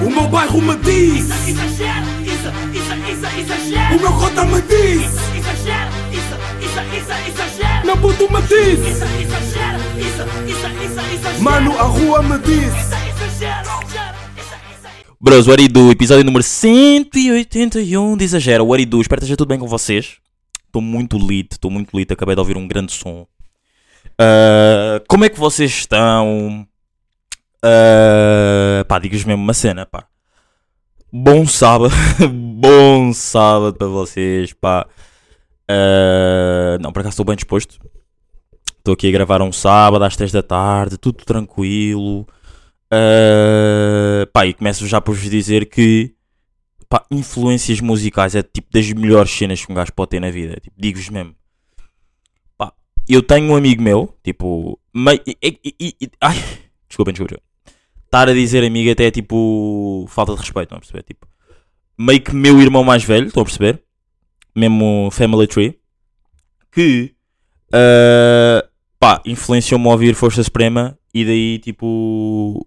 O meu bairro me diz Exagero, isso, isso, isso, exagero. O meu cota me diz Exagero, isso, isso, isso, exagero. Meu puto me diz Isso, exagero, isso, isso, isso, exagero. Mano, a rua me diz Isso, exagero, exagero, isso, isso. Bros, o Aridu, episódio número 181 de Exagero. O Aridu, espero que esteja tudo bem com vocês. Estou muito lit, estou muito lit, acabei de ouvir um grande som. Ah, como é que vocês estão? Ah, pá, digo-vos mesmo uma cena, pá. Bom sábado, bom sábado para vocês, pá. Ah, não, por acaso estou bem disposto. Estou aqui a gravar um sábado às 3 da tarde, tudo tranquilo. Uh, pá, e começo já por vos dizer que pá, influências musicais é tipo das melhores cenas que um gajo pode ter na vida. Tipo, digo-vos mesmo. Pá, eu tenho um amigo meu, tipo. Mei, e- e- e- ai, desculpem, desculpem. Estar a dizer amigo até é tipo. falta de respeito, estão a perceber? Tipo, meio que meu irmão mais velho, estão a perceber? Mesmo Family Tree. Que. uh, pá, influenciou-me a ouvir Força Suprema e daí tipo.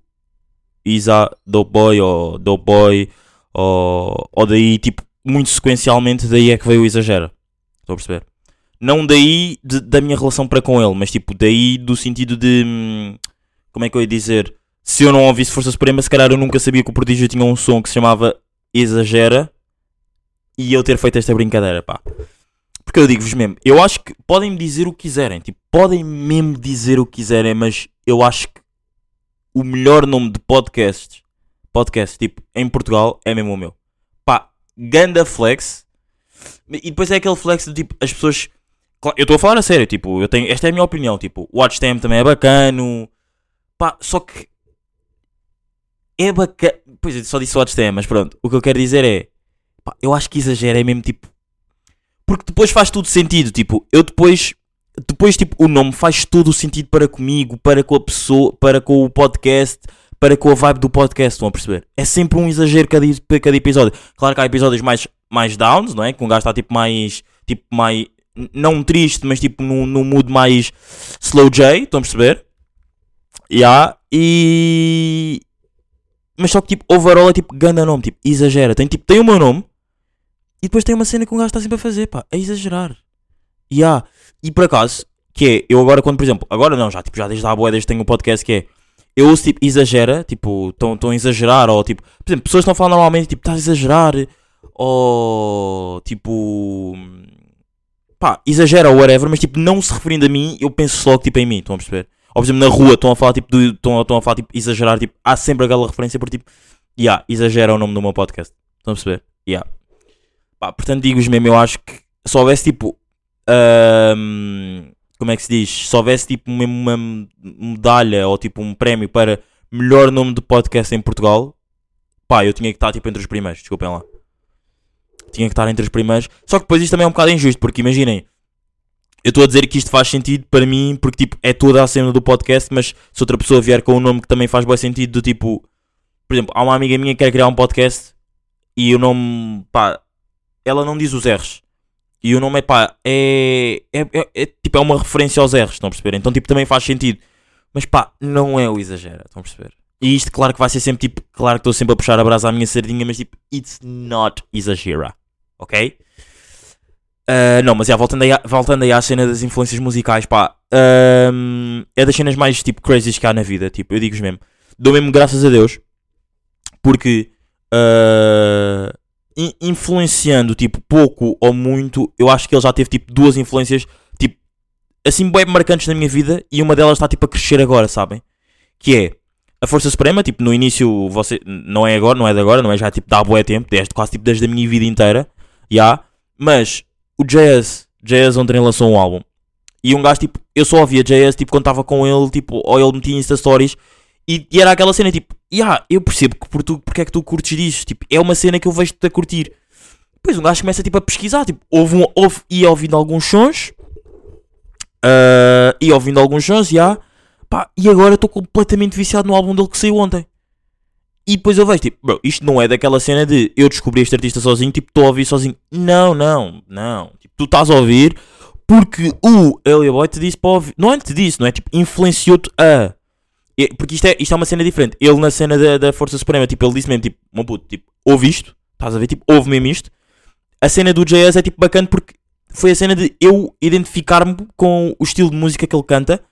Isa, Dope Boy ou Dope Boy ou, ou daí tipo muito sequencialmente daí é que veio o Exagera. Estou a perceber? Não daí de- da minha relação para com ele, mas tipo daí do sentido de hum, como é que eu ia dizer? Se eu não ouvisse Força Suprema, se calhar eu nunca sabia que o Prodígio tinha um som que se chamava Exagera e eu ter feito esta brincadeira, pá. Porque eu digo-vos mesmo, eu acho que podem me dizer o que quiserem, tipo, podem mesmo dizer o que quiserem, mas eu acho que o melhor nome de podcasts, podcast, tipo, em Portugal, é mesmo o meu. Pá, ganda flex. E depois é aquele flex de tipo, as pessoas. Eu estou a falar a sério, tipo, eu tenho, esta é a minha opinião, tipo, o Watch Time também é bacano. Pá, só que. É bacana. Pois eu só disse Watch Time, mas pronto. O que eu quero dizer é. Pá, eu acho que exagera, é mesmo tipo. Porque depois faz tudo sentido, tipo, eu depois depois tipo o nome faz todo o sentido para comigo, para com a pessoa, para com o podcast, para com a vibe do podcast, estão a perceber? É sempre um exagero cada, cada episódio. Claro que há episódios mais, mais downs, não é? Que um gajo está tipo mais, tipo mais, não triste, mas tipo num, num mood mais slow J, estão a perceber? Yeah, e... Mas só que tipo, overall é tipo, ganda nome, tipo, exagera. Tem tipo, tem o meu nome, e depois tem uma cena que um gajo está sempre a fazer, pá, a exagerar. Yeah. E por acaso, que é, eu agora quando, por exemplo, agora não, já, tipo, já desde a boa, desde tenho um podcast que é, eu ouço tipo, exagera, tipo, estão a exagerar, ou tipo, por exemplo, pessoas estão a falar normalmente, tipo, estás a exagerar, ou tipo, pá, exagera ou whatever, mas tipo, não se referindo a mim, eu penso logo tipo em mim, estão a perceber? Ou por exemplo, na rua estão a falar tipo, do- estão, estão a falar tipo, exagerar, tipo, há sempre aquela referência por tipo, yeah, exagera o nome do meu podcast, estão a perceber? Yeah. Pá, portanto, digo-vos mesmo, eu acho que se houvesse tipo Ahm, como é que se diz? Se houvesse tipo mesmo uma medalha ou tipo um prémio para melhor nome de podcast em Portugal, pá, eu tinha que estar tipo entre os primeiros, desculpem lá. Tinha que estar entre os primeiros. Só que depois isto também é um bocado injusto, porque imaginem, eu estou a dizer que isto faz sentido para mim, porque tipo, é toda a cena do podcast, mas se outra pessoa vier com um nome que também faz bom sentido, do tipo, por exemplo, há uma amiga minha que quer criar um podcast e o nome, pá, ela não diz os R's. E o nome é pá, é, é, é, é, tipo, é uma referência aos R's, estão a perceber? Então, tipo, também faz sentido. Mas pá, não é o exagero, estão a perceber? E isto, claro que vai ser sempre tipo, claro que estou sempre a puxar a brasa à minha sardinha, mas tipo, it's not exagera, ok? Ah, não, mas já, voltando aí, voltando aí à cena das influências musicais, pá, é das cenas mais tipo crazies que há na vida, tipo, eu digo-vos mesmo, dou mesmo graças a Deus, porque in- influenciando, tipo, pouco ou muito, eu acho que ele já teve, tipo, duas influências, tipo, assim, bem marcantes na minha vida, e uma delas está, tipo, a crescer agora, sabem? Que é a Força Suprema, tipo, no início, você, não é agora, não é de agora, não é já, tipo, dá bué tempo, desde, quase, tipo, desde a minha vida inteira, já, mas o JS, JS ontem lançou um álbum, e um gajo, tipo, eu só ouvia JS, tipo, quando estava com ele, tipo, ou ele metia Insta Stories, e, e era aquela cena, tipo, yeah, eu percebo que por tu, porque é que tu curtes disso, tipo, é uma cena que eu vejo-te a curtir. Depois um gajo começa, tipo, a pesquisar, tipo, houve um, houve, ia ouvindo alguns sons, ah, ia ouvindo alguns sons, já, pá, e agora estou completamente viciado no álbum dele que saiu ontem. E depois eu vejo, tipo, bro, isto não é daquela cena de eu descobri este artista sozinho, tipo, estou a ouvir sozinho. Não, não, não. Tipo, tu estás a ouvir porque o Elia Boy te disse para ouvir. Não é te disse, não é? Tipo, influenciou-te a. Porque isto é, isto é uma cena diferente. Ele na cena da, da Força Suprema, tipo, ele disse mesmo, tipo, meu puto, tipo, ouve isto, estás a ver, tipo, ouve mesmo isto. A cena do JS é tipo bacana porque foi a cena de eu identificar-me com o estilo de música que ele canta,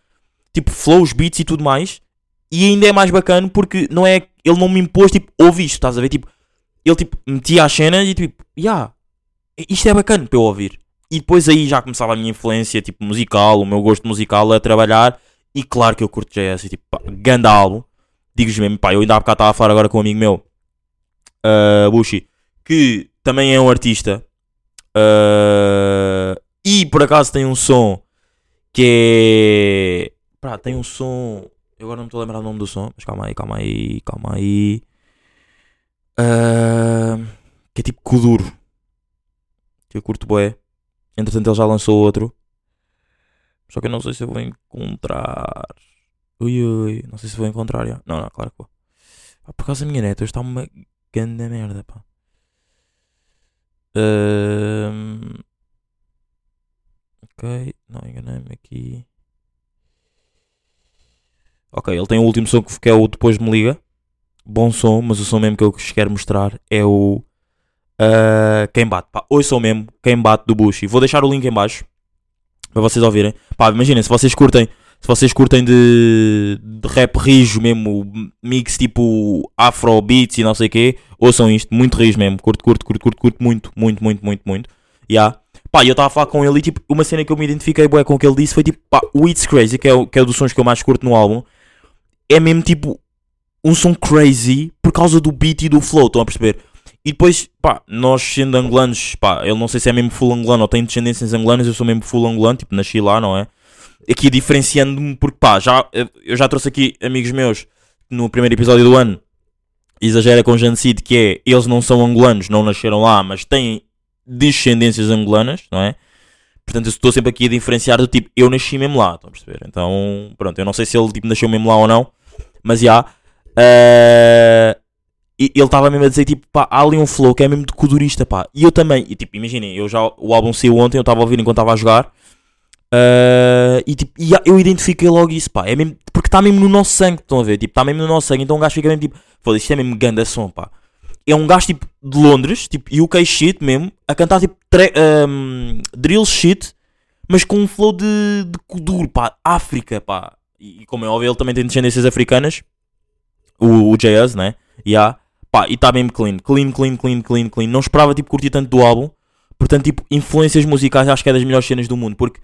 tipo, flows, beats e tudo mais. E ainda é mais bacana porque não é, ele não me impôs, tipo, ouve isto, estás a ver, tipo, ele tipo, metia as cenas e tipo, yeah, isto é bacana para eu ouvir. E depois aí já começava a minha influência, tipo, musical, o meu gosto musical a trabalhar. E claro que eu curto JS, e, tipo, pá, ganda álbum. Digo-vos mesmo, pá, eu ainda há bocado estava a falar agora com um amigo meu, uh, Bushi, que também é um artista. uh, e por acaso tem um som que é. Pá, tem um som. Eu agora não me estou a lembrar o nome do som, mas calma aí, calma aí, calma aí. Uh, que é tipo Kuduro. Que eu curto bué. Entretanto ele já lançou outro. Só que eu não sei se eu vou encontrar. Ui ui, não sei se vou encontrar. Já. Não, não, claro que vou. Pá, por causa da minha neta, hoje está uma grande merda, pá. Ahm, Ok, não enganei-me aqui. Ok, ele tem o último som que é o Depois Me Liga. Bom som, mas o som mesmo que eu vos quero mostrar é o ah, Quem Bate. Pá, ouçam mesmo Quem Bate do Bush. Vou deixar o link em baixo para vocês ouvirem. Pá, imaginem, se vocês curtem, se vocês curtem de, de rap rijo mesmo, mix tipo afro beats e não sei o quê, ouçam isto, muito rijo mesmo. Curto, curto, curto, curto, curto muito, muito, muito, muito, muito. Yeah. Pá, e eu estava a falar com ele e tipo, uma cena que eu me identifiquei bué com o que ele disse foi tipo, pá, o It's Crazy, que é, que é dos sons que eu mais curto no álbum, é mesmo tipo um som crazy por causa do beat e do flow, estão a perceber? E depois, pá, nós sendo angolanos, pá, ele não sei se é mesmo full angolano ou tem descendências angolanas, eu sou mesmo full angolano, tipo, nasci lá, não é? Aqui diferenciando-me, porque pá, já, eu já trouxe aqui amigos meus no primeiro episódio do ano, exagera com genocídio, que é, eles não são angolanos, não nasceram lá, mas têm descendências angolanas, não é? Portanto, eu estou sempre aqui a diferenciar do tipo, eu nasci mesmo lá, estão a perceber? Então, pronto, eu não sei se ele tipo, nasceu mesmo lá ou não, mas já. eh, e ele estava mesmo a dizer, tipo, pá, há ali um flow que é mesmo de codurista, pá. E eu também, e tipo, imaginem, eu já, o álbum saiu ontem, eu estava a ouvir enquanto estava a jogar. eh, e tipo, e eu identifiquei logo isso, pá. É mesmo, porque está mesmo no nosso sangue, estão a ver? Tipo, está mesmo no nosso sangue, então o gajo fica mesmo tipo, foda-se, isto é mesmo ganda som, pá. É um gajo tipo de Londres, tipo UK shit mesmo, a cantar tipo tre- ehm, drill shit, mas com um flow de, de pá, África, pá. E, e como é óbvio, ele também tem descendências africanas, o, o JS, né? Yeah. Pá, e está mesmo clean, clean, clean, clean, clean, clean. Não esperava tipo curtir tanto do álbum, portanto, tipo, influências musicais acho que é das melhores cenas do mundo, porque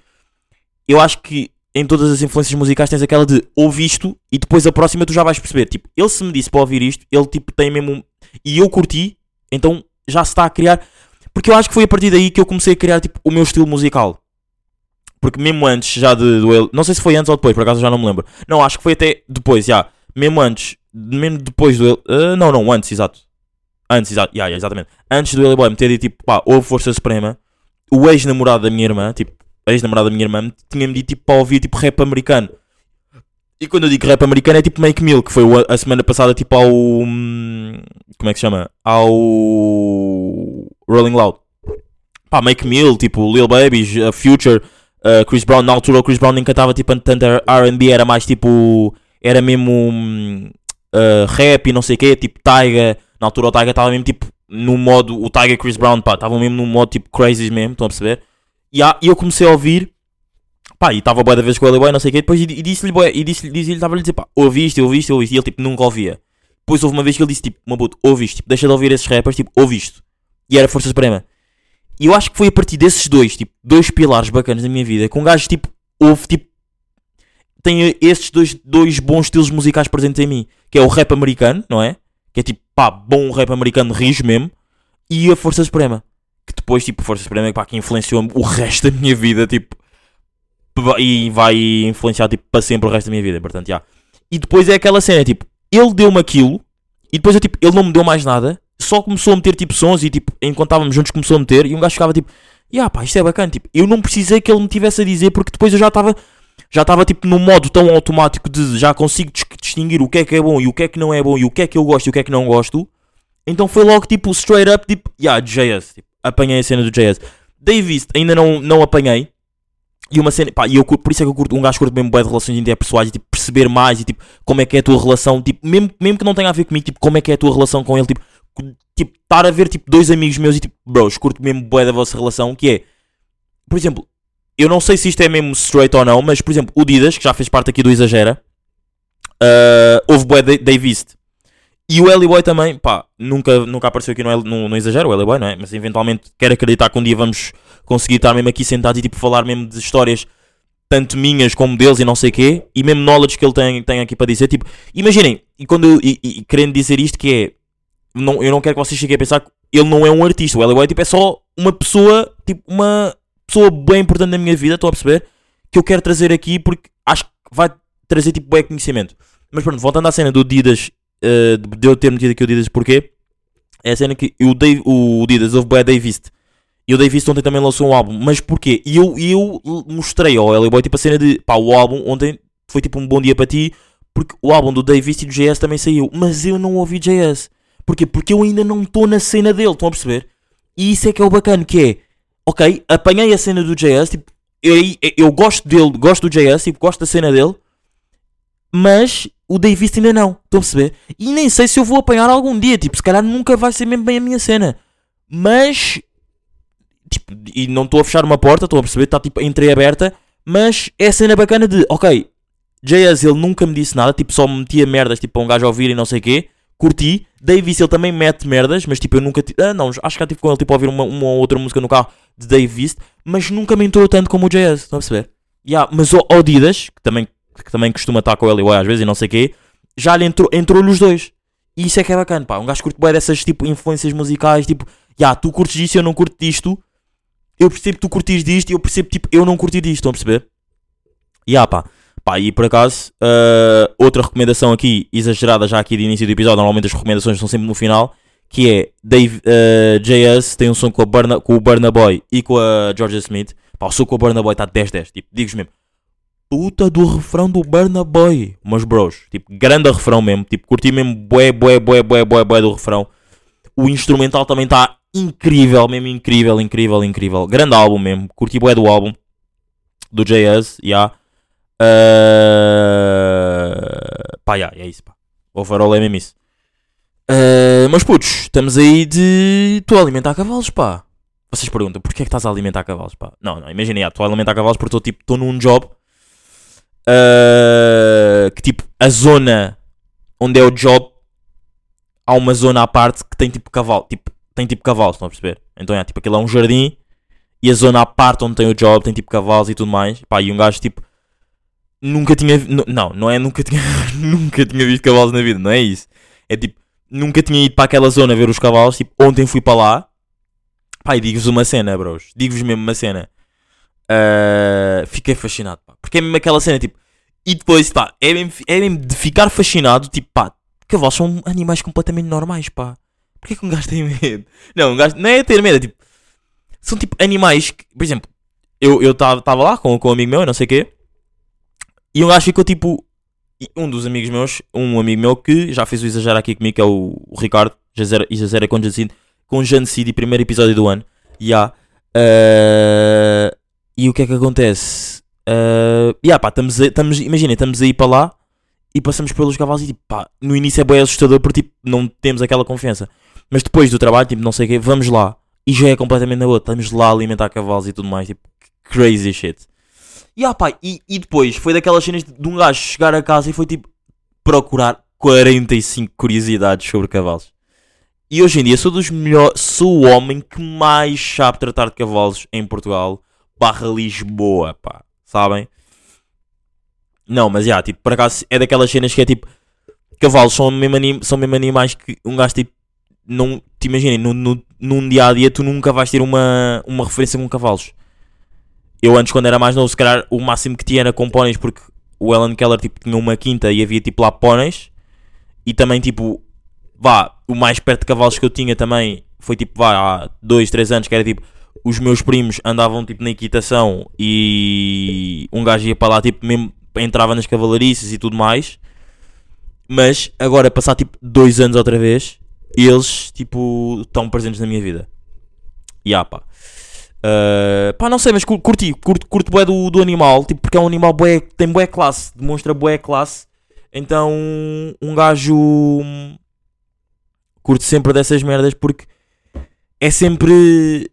eu acho que em todas as influências musicais tens aquela de ouve isto e depois a próxima tu já vais perceber. Tipo, ele se me disse para ouvir isto, ele tipo tem mesmo. E eu curti, então já se está a criar. Porque eu acho que foi a partir daí que eu comecei a criar tipo o meu estilo musical. Porque mesmo antes já de, ele. Não sei se foi antes ou depois, por acaso já não me lembro. Não, acho que foi até depois, já. Mesmo antes. Mesmo depois do ah, não, não, antes, exato. Antes, exato. Yeah, yeah, exatamente. Antes do Ele Boy me ter dito tipo, pá, houve Força Suprema. O ex-namorado da minha irmã, tipo, a ex-namorada da minha irmã, tinha-me dito tipo para ouvir tipo rap americano. E quando eu digo rap americano é tipo Make Mill, que foi a semana passada tipo ao. hum, Como é que se chama? Ao. Rolling Loud. Pá, Make Mill, tipo Lil Baby, a Future, uh, Chris Brown. Na altura o Chris Brown nem cantava tipo tanto RB, era mais tipo. Era mesmo. uh, rap e não sei o quê, tipo Tyga. Na altura o Tyga estava mesmo tipo no modo. O Tyga e Chris Brown, pá, estavam mesmo num modo tipo crazy mesmo, estão a perceber? E, eu comecei a ouvir. Pá, e estava boa da vez com ele boy, não sei o quê, depois e, e disse-lhe boy, e disse-lhe, disse-lhe, estava a dizer, pá, ouviste, ouviste, ouviste, e ele tipo nunca ouvia. Depois houve uma vez que ele disse, tipo, Mabuto, ouviste, tipo, deixa de ouvir esses rappers, tipo, ouviste. E era Força Suprema. E eu acho que foi a partir desses dois, tipo, dois pilares bacanas da minha vida, que um gajo, tipo, ouve, tipo, tem estes dois, dois bons estilos musicais presentes em mim, que é o rap americano, não é? Que é tipo, pá, bom rap americano rijo mesmo, e a Força Suprema. Que depois, tipo, Força Suprema, pá, que influenciou o resto da minha vida, tipo, e vai influenciar, tipo, para sempre o resto da minha vida, portanto, já. E depois é aquela cena, tipo, ele deu-me aquilo, e depois eu, tipo, ele não me deu mais nada, só começou a meter, tipo, sons, e, tipo, enquanto estávamos juntos começou a meter, e um gajo ficava, tipo, ya, pá, isto é bacana, tipo, eu não precisei que ele me tivesse a dizer, porque depois eu já estava, já estava, tipo, num modo tão automático de, já consigo dis- distinguir o que é que é bom, e o que é que não é bom, e o que é que eu gosto, e o que é que não gosto, então foi logo, tipo, straight up, tipo, ya, JS, tipo, apanhei a cena do JS. Davis ainda não, não apanhei, e uma cena, pá, e eu por isso é que eu curto, um gajo curto mesmo bué de relações interpessoais e tipo, perceber mais e tipo, como é que é a tua relação, tipo, mesmo, mesmo que não tenha a ver comigo, tipo, como é que é a tua relação com ele, tipo, tipo, estar a ver tipo dois amigos meus e tipo, bros, curto mesmo bué da vossa relação, que é, por exemplo, eu não sei se isto é mesmo straight ou não, mas por exemplo, o Didas, que já fez parte aqui do Exagera, ah, houve bué da- Dave East. E o Ellie Boy também, pá, nunca, nunca apareceu aqui no, no, no Exagero, o Ellie Boy, não é? Mas eventualmente quero acreditar que um dia vamos conseguir estar mesmo aqui sentados e tipo falar mesmo de histórias tanto minhas como deles e não sei quê, e mesmo knowledge que ele tem, tem aqui para dizer, tipo, imaginem, e quando eu, e- e querendo dizer isto que é, não, eu não quero que vocês cheguem a pensar que ele não é um artista, o Ellie Boy tipo, é só uma pessoa, tipo, uma pessoa bem importante na minha vida, estão a perceber? Que eu quero trazer aqui porque acho que vai trazer tipo bem conhecimento. Mas pronto, voltando à cena do Didas, eh, de eu ter metido aqui o Didas porquê? É a cena que o, Dave, o Didas houve bué Dave East. E o Dave East ontem também lançou um álbum. Mas porquê? E eu, eu mostrei ao Ellie Boy tipo a cena de pá, o álbum ontem foi tipo um bom dia para ti. Porque o álbum do Dave East e do JS também saiu. Mas eu não ouvi JS. Porquê? Porque eu ainda não estou na cena dele. Estão a perceber? E isso é que é o bacana, que é... Ok, apanhei a cena do JS, tipo... Eu, eu gosto dele, gosto do JS, tipo, gosto da cena dele. Mas o Dave East ainda não. Estão a perceber? E nem sei se eu vou apanhar algum dia. Tipo, se calhar nunca vai ser mesmo bem a minha cena. Mas... Tipo, e não estou a fechar uma porta, estão a perceber? Está tipo entreaberta. Mas é a cena bacana de... Ok, JS ele nunca me disse nada. Tipo, só me metia merdas, tipo, para um gajo ouvir e não sei o quê. Curti. Davis ele também mete merdas, mas tipo, eu nunca. Ah, não, acho que já tive com ele tipo, a ouvir uma, uma ou outra música no carro de Davis, mas nunca me entrou tanto como o JS, estão a perceber? Yeah, mas o o Didas, que também, que também costuma estar com ele às vezes e não sei o quê, já lhe entrou, entrou-lhe os dois. E isso é que é bacana, pá. Um gajo curte bem dessas tipo influências musicais, tipo, yeah, tu curtes disto eu não curto disto. Eu percebo que tu curtis disto e eu percebo tipo, eu não curti disto, estão a perceber? E yeah, pá. Pá, e por acaso, ah, outra recomendação aqui, exagerada já aqui de início do episódio, normalmente as recomendações são sempre no final, que é Dave, ah, JS tem um som com, a Burna, com o Burna Boy e com a Georgia Smith. Pá, o som com o Burna Boy está 10-10. Tipo, digo-vos mesmo, puta do refrão do Burna Boy. Mas bros, tipo, grande refrão mesmo. Tipo, curti mesmo bué, bué, bué, bué, bué, bué do refrão. O instrumental também está incrível, mesmo incrível, incrível, incrível. Grande álbum mesmo. Curti bué do álbum. Do JS, já. Yeah. Uh... Pá, yeah, é isso, pá. Overall é mesmo isso. Uh, mas putos, estamos aí de. Estou a alimentar cavalos, pá. Vocês perguntam, porquê é que estás a alimentar cavalos, pá? Não, não, imagina, yeah, estou a alimentar cavalos porque estou tipo, estou num job uh, que tipo, a zona onde é o job há uma zona à parte que tem tipo cavalo, tipo, tem tipo cavalos, estão a perceber? Então é tipo, aquilo é um jardim e a zona à parte onde tem o job tem tipo cavalos e tudo mais, pá, e um gajo tipo nunca tinha, não, não é nunca tinha, nunca tinha visto cavalos na vida, não é isso. É tipo, nunca tinha ido para aquela zona ver os cavalos, tipo, ontem fui para lá. E digo-vos uma cena, bros. Digo-vos mesmo uma cena. Ah, fiquei fascinado, pá. Porque é mesmo aquela cena, tipo. E depois, pá, é mesmo, é mesmo de ficar fascinado, tipo, pá, cavalos são animais completamente normais, pá. Porquê que um gajo tem medo? Não, um gajo, não é ter medo, é tipo. São tipo animais que, por exemplo, eu estava eu lá com, com um amigo meu, não sei o quê. E um gajo ficou tipo. Um dos amigos meus, um amigo meu que já fez o exagero aqui comigo, que é o, Ricardo, Exagera com Jancid, com Jancid, primeiro episódio do ano. Há. eh, e o que é que acontece? Uh, yeah, pá, estamos, a- estamos, imagina, estamos a ir para lá e passamos pelos cavalos e tipo, pá, no início é bem assustador porque tipo, não temos aquela confiança. Mas depois do trabalho, tipo, não sei o quê, vamos lá. E já é completamente na outra. Estamos lá a alimentar cavalos e tudo mais, tipo, crazy shit. E, ah, pá, e, e depois foi daquelas cenas de um gajo chegar a casa e foi tipo procurar 45 curiosidades sobre cavalos. E hoje em dia sou dos melhores, sou o homem que mais sabe tratar de cavalos em Portugal, barra Lisboa, pá, sabem? Não, mas já, tipo, por acaso é daquelas cenas que é tipo, cavalos são mesmo, anim, são mesmo animais que um gajo tipo, não, te imaginem, no, num dia a dia tu nunca vais ter uma, uma referência com cavalos. Eu antes, quando era mais novo, se calhar o máximo que tinha era com póneis, porque o Ellen Keller tipo, tinha uma quinta e havia tipo lá póneis. E também, tipo, vá, o mais perto de cavalos que eu tinha também foi tipo, vá, há 2, 3 anos, que era tipo, os meus primos andavam tipo na equitação e um gajo ia para lá, tipo, mesmo entrava nas cavalariças e tudo mais. Mas agora, passar tipo 2 anos outra vez, eles, tipo, estão presentes na minha vida. E ah, pá. Uh, pá, não sei, mas cur- curti, curto, curto bué do, do animal, tipo, porque é um animal bué, tem bué classe, demonstra bué classe. Então, um gajo hum, curte sempre dessas merdas porque é sempre.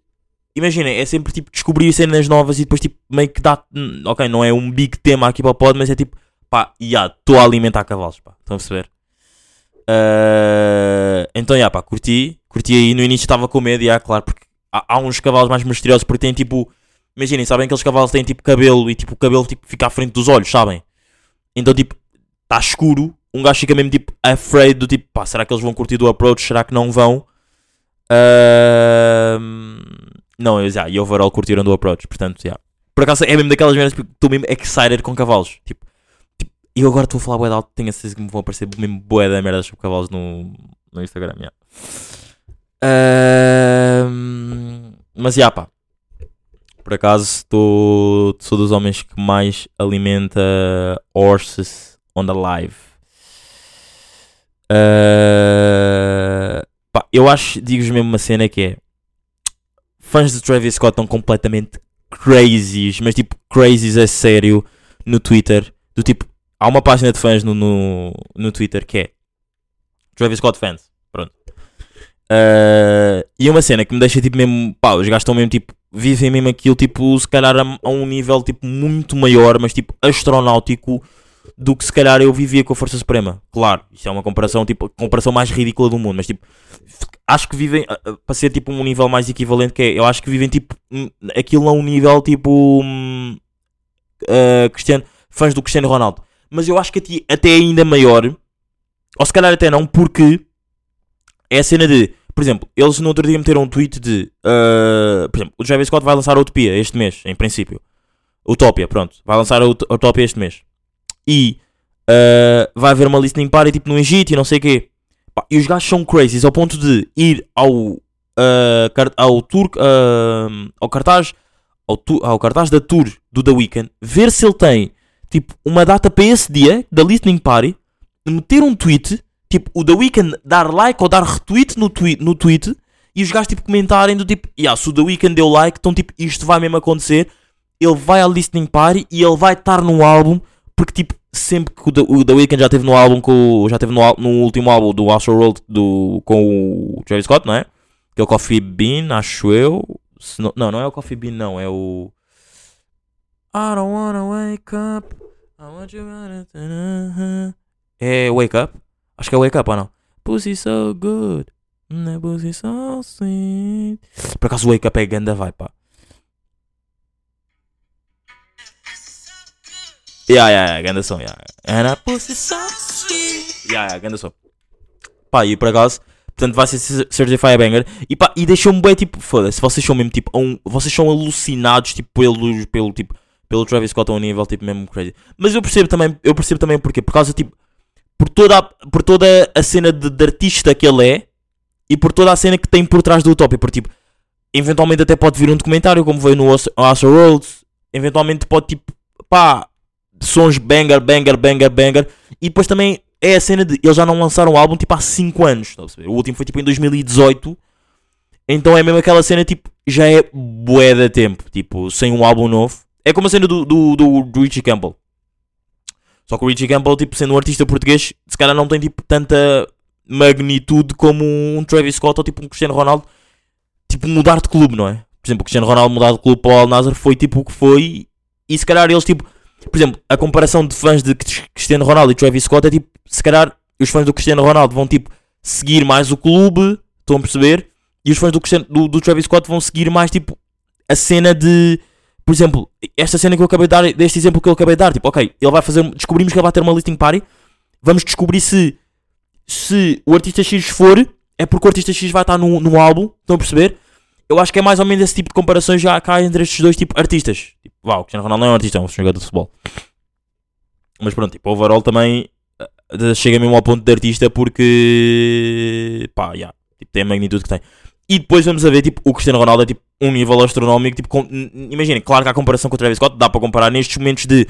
Imagina, é sempre tipo descobrir cenas novas e depois tipo meio que dá. hum, Ok, não é um big tema aqui para o pod, mas é tipo pá, já, estou a alimentar cavalos, pá, estão a perceber? Uh, então, já, pá, curti, curti aí. No início estava com medo, já, claro, porque há, há uns cavalos mais misteriosos porque têm tipo. Imaginem, sabem aqueles cavalos que têm tipo cabelo e tipo o cabelo tipo, fica à frente dos olhos, sabem? Então, tipo, está escuro, um gajo fica mesmo tipo afraid do tipo, pá, será que eles vão curtir do approach? Será que não vão? Ahm, não, eu já, e overall curtiram do approach, portanto, já. Por acaso é mesmo daquelas merdas que estou mesmo excited com cavalos. Tipo, tipo, e eu agora estou a falar bué de alto, tenho a certeza que me vão aparecer mesmo bué da merdas sobre cavalos no, no Instagram, já. Ahm, mas já, pá. Por acaso estou, sou dos homens que mais alimenta horses on the live. Ah, pá, eu acho, digo-vos mesmo uma cena que é fãs de Travis Scott estão completamente crazies, mas tipo crazies a sério no Twitter. Do tipo, há uma página de fãs no, no, no Twitter que é Travis Scott fans. Pronto. Ah, e é uma cena que me deixa tipo mesmo, pá, os gajos estão mesmo tipo, vivem mesmo aquilo tipo, se calhar a, a um nível tipo muito maior, mas tipo astronáutico do que se calhar eu vivia com a Força Suprema. Claro, isto é uma comparação, tipo, a comparação mais ridícula do mundo, mas tipo, acho que vivem, ah, ah, para ser tipo um nível mais equivalente que é, eu acho que vivem tipo, hum, aquilo a um nível tipo, hum, ah, Cristiano, fãs do Cristiano Ronaldo. Mas eu acho que até ainda maior, ou se calhar até não, porque é a cena de, por exemplo, eles no outro dia meteram um tweet de, ah, por exemplo, o Travis Scott vai lançar a Utopia este mês, em princípio. Utopia, pronto, vai lançar a Ut- a Utopia este mês. E ah, vai haver uma listening party tipo no Egito e não sei o quê. E os gajos são crazies ao ponto de ir ao, car- ao tour, ao cartaz, ao, tu- ao cartaz da tour do The Weeknd, ver se ele tem tipo uma data para esse dia da listening party, meter um tweet, tipo o The Weeknd dar like ou dar retweet no, tweet, no tweet e os gajos tipo comentarem do tipo, yeah, se o The Weeknd deu like, então tipo isto vai mesmo acontecer. Ele vai à listening party e ele vai estar no álbum porque tipo sempre que o The, o The Weeknd já teve no álbum com já teve no, no último álbum do Astro World do, com o Travis Scott, não é? Que é o Coffee Bean, acho eu. Não, não, não é o Coffee Bean, não, é o I don't wanna wake up. I want you to... É Wake Up? Acho que é Wake Up ou não? Pussy so good. Mm, Pussy so sweet. Por acaso Wake Up é ganda vai, pá. Yeah, yeah, yeah, ganda som, yeah. And a pussy so sweet. Yeah, yeah, ganda som. Pá, e por acaso, portanto vai ser Cer- Certified Banger. E pá, e deixou-me bem, tipo, foda-se, vocês são mesmo, tipo, um, vocês são alucinados, tipo, pelo, pelo, tipo, pelo Travis Scott a um nível, tipo, mesmo crazy. Mas eu percebo também, eu percebo também porquê. Por causa, tipo, por toda a, por toda a cena de, de artista que ele é e por toda a cena que tem por trás do Utopia. Porque, tipo, eventualmente até pode vir um documentário, como veio no Astro World. Eventualmente pode, tipo, pá, sons banger, banger, banger, banger. E depois também é a cena de eles já não lançaram o álbum tipo há 5 anos. O último foi tipo em 2018. Então é mesmo aquela cena tipo, já é bué da tempo, tipo, sem um álbum novo. É como a cena do, do, do, do Richie Campbell. Só que o Richie Campbell, tipo, sendo um artista português, se calhar não tem tipo tanta magnitude como um Travis Scott ou tipo um Cristiano Ronaldo. Tipo, mudar de clube, não é? Por exemplo, o Cristiano Ronaldo mudar de clube para o Al Nassr foi tipo o que foi. E se calhar eles tipo, por exemplo, a comparação de fãs de Cristiano Ronaldo e Travis Scott é tipo, se calhar os fãs do Cristiano Ronaldo vão tipo seguir mais o clube, estão a perceber? E os fãs do, do, do Travis Scott vão seguir mais tipo a cena de, por exemplo, esta cena que eu acabei de dar, deste exemplo que eu acabei de dar, tipo, ok, ele vai fazer, descobrimos que ele vai ter uma listing party, vamos descobrir se, se o artista X for, é porque o artista X vai estar no, no álbum, estão a perceber? Eu acho que é mais ou menos esse tipo de comparações já cá entre estes dois tipo artistas. Tipo, vá, o Cristiano Ronaldo não é um artista, é um jogador de futebol. Mas pronto, tipo, overall também eh, chega mesmo ao ponto de artista porque pá, yeah, tipo, tem a magnitude que tem. E depois vamos a ver, tipo, o Cristiano Ronaldo é tipo um nível astronómico, tipo, com, imaginem, claro que há comparação com o Travis Scott, dá para comparar nestes momentos de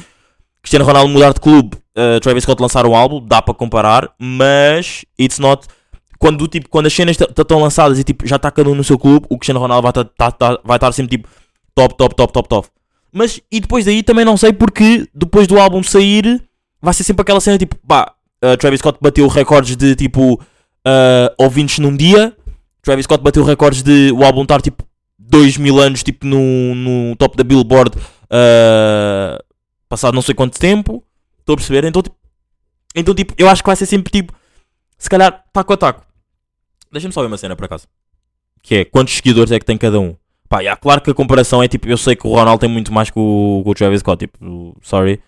Cristiano Ronaldo mudar de clube, uh, Travis Scott lançar um álbum, dá para comparar, mas it's not quando, tipo, quando as cenas estão lançadas e tipo, já está cada um no seu clube, o Cristiano Ronaldo vai estar vai estar sempre tipo top, top, top, top, top. Mas, e depois daí também não sei porque depois do álbum sair, vai ser sempre aquela cena tipo, pá, uh, Travis Scott bateu recordes de tipo uh, ouvintes num dia. Travis Scott bateu recordes de o álbum estar tipo 2 mil anos tipo no, no top da Billboard uh, passado não sei quanto tempo. Estou a perceber? Então tipo, então, tipo, eu acho que vai ser sempre tipo, se calhar taco a taco. Deixa-me só ver uma cena por acaso. Que é quantos seguidores é que tem cada um? Pá, é claro que a comparação é tipo, eu sei que o Ronaldo tem muito mais que o, que o Travis Scott. Tipo, sorry,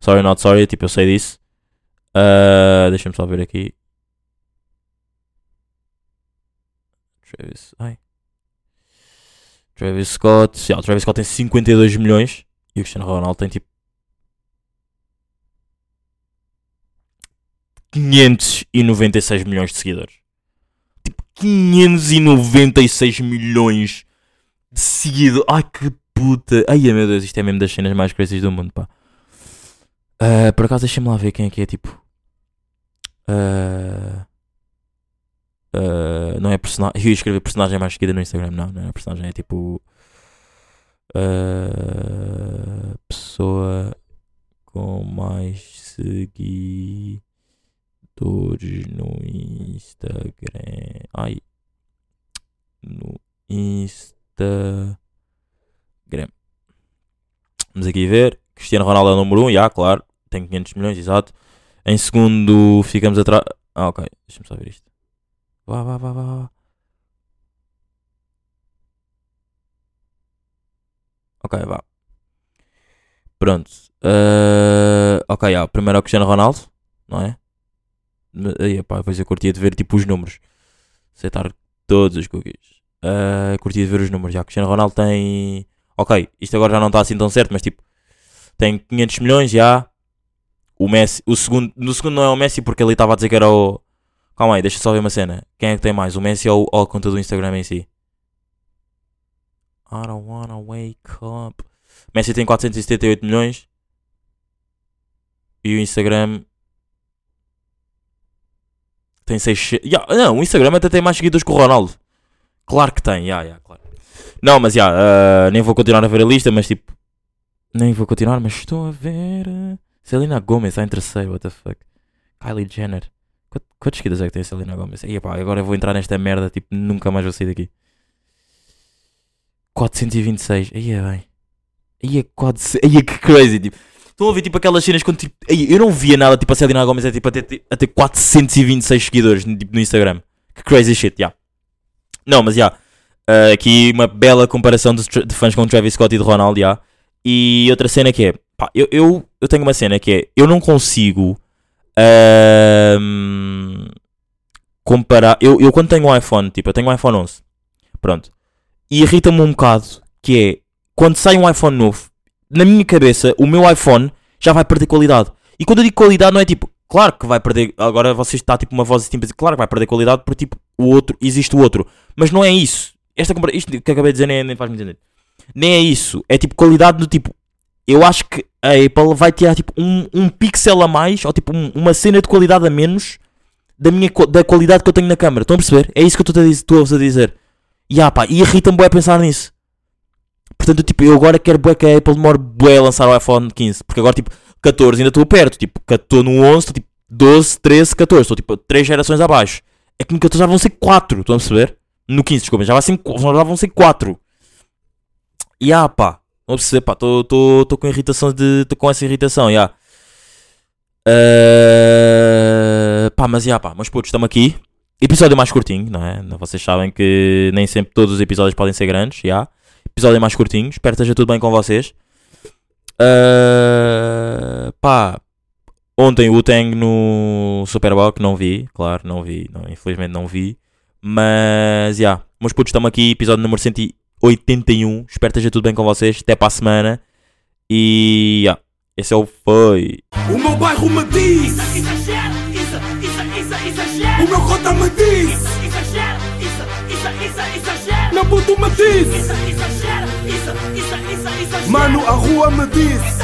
sorry, not sorry. Tipo, eu sei disso. Uh, Deixa-me só ver aqui. Travis. Ai. Travis Scott. Yeah, o Travis Scott tem 52 milhões. E o Cristiano Ronaldo tem tipo. 596 milhões de seguidores. Tipo, 596 milhões de seguidores. Ai que puta. Ai meu Deus, isto é mesmo das cenas mais crazy do mundo, pá. Uh, por acaso, deixa-me lá ver quem é que é tipo. Uh, uh, não é personagem. Eu ia escrever personagem mais seguida no Instagram. Não, não é personagem. É tipo. Uh, pessoa com mais seguidores no Instagram. Ai. No Instagram. Vamos aqui ver. Cristiano Ronaldo é o número 1, um, já, claro. Tem 500 milhões, exato. Em segundo, ficamos atrás. Ah, ok. Deixa-me só ver isto. Vá, vá, vá, vá. Ok, vá. Pronto. Uh, ok, já. Primeiro é o Cristiano Ronaldo, não é? Aí, pá, depois eu curtia de ver tipo os números. Aceitar todos os cookies. Uh, curtia de ver os números. Já, Cristiano Ronaldo tem. Ok, isto agora já não está assim tão certo, mas tipo. Tem 500 milhões já. O Messi, o segundo, no segundo não é o Messi porque ele estava a dizer que era o. Calma aí, deixa só ver uma cena. Quem é que tem mais? O Messi ou, ou a conta do Instagram em si? I don't wanna wake up. Messi tem 478 milhões. E o Instagram tem 600. Yeah, não, o Instagram até tem mais seguidores que o Ronaldo. Claro que tem, yeah, yeah, claro. Não, mas já, yeah, uh, nem vou continuar a ver a lista, mas tipo. Nem vou continuar, mas estou a ver. Uh, Selena Gomez está em terceiro, what the fuck. Kylie Jenner. Quantos seguidores é que tem a Selena Gomez? E, pá, agora eu vou entrar nesta merda, tipo, nunca mais vou sair daqui. 426. Aí é bem. Aí é 400. Aí é que crazy, tipo. Estão a ver tipo aquelas cenas quando tipo. Aí, eu não via nada tipo a Selena Gomez é tipo a ter, a ter 426 seguidores tipo, no Instagram. Que crazy shit, já. Yeah. Não, mas já. Yeah. Uh, aqui uma bela comparação de, de, fãs com Travis Scott e de Ronaldo, já. Yeah. E outra cena que é. Pá, eu, eu, eu tenho uma cena que é. Eu não consigo. Uh, comparar. Eu, eu quando tenho um iPhone, tipo, eu tenho um iPhone 11. Pronto. E irrita-me um bocado. Que é. Quando sai um iPhone novo. Na minha cabeça, o meu iPhone já vai perder qualidade. E quando eu digo qualidade, não é tipo. Claro que vai perder. Agora vocês está tipo uma voz dizer. Claro que vai perder qualidade porque tipo. O outro. Existe o outro. Mas não é isso. Esta, isto que acabei de dizer nem, nem faz-me entender. Nem é isso. É tipo qualidade do tipo. Eu acho que a Apple vai tirar tipo um, um pixel a mais. Ou tipo um, uma cena de qualidade a menos. Da, minha, da qualidade que eu tenho na câmera. Estão a perceber? É isso que eu estou a dizer. E ah, pá, e irrita-me bué pensar nisso. Portanto, tipo, eu agora quero bué que a Apple demore bué a lançar o iPhone 15. Porque agora, tipo, 14 ainda estou perto. Tipo, estou no 11, estou tipo 12, 13, 14. Estou tipo 3 gerações abaixo. É que no 14 já vão ser 4. Estão a perceber? No 15, desculpa, já, ser, já vão ser 4. E ah, pá. Não perceber, pá. Estou com irritação de. Estou com essa irritação, já. Uh, pá, mas já, pá. Mas putos, estamos aqui. Episódio mais curtinho, não é? Vocês sabem que nem sempre todos os episódios podem ser grandes, já. Episódio mais curtinho. Espero que esteja tudo bem com vocês. Uh, pá. Ontem o Tang no Superbock, não vi, claro, não vi. Não, infelizmente não vi. Mas, já. Yeah. Meus putos, estamos aqui. Episódio número 81. Espero que esteja tudo bem com vocês. Até para a semana. E. Yeah, esse é o Foi. O meu bairro me diz. Isso, isso, isso. O meu me diz. Isso, isso, isso. Meu me diz. Isso. Mano, a rua me diz. Isso.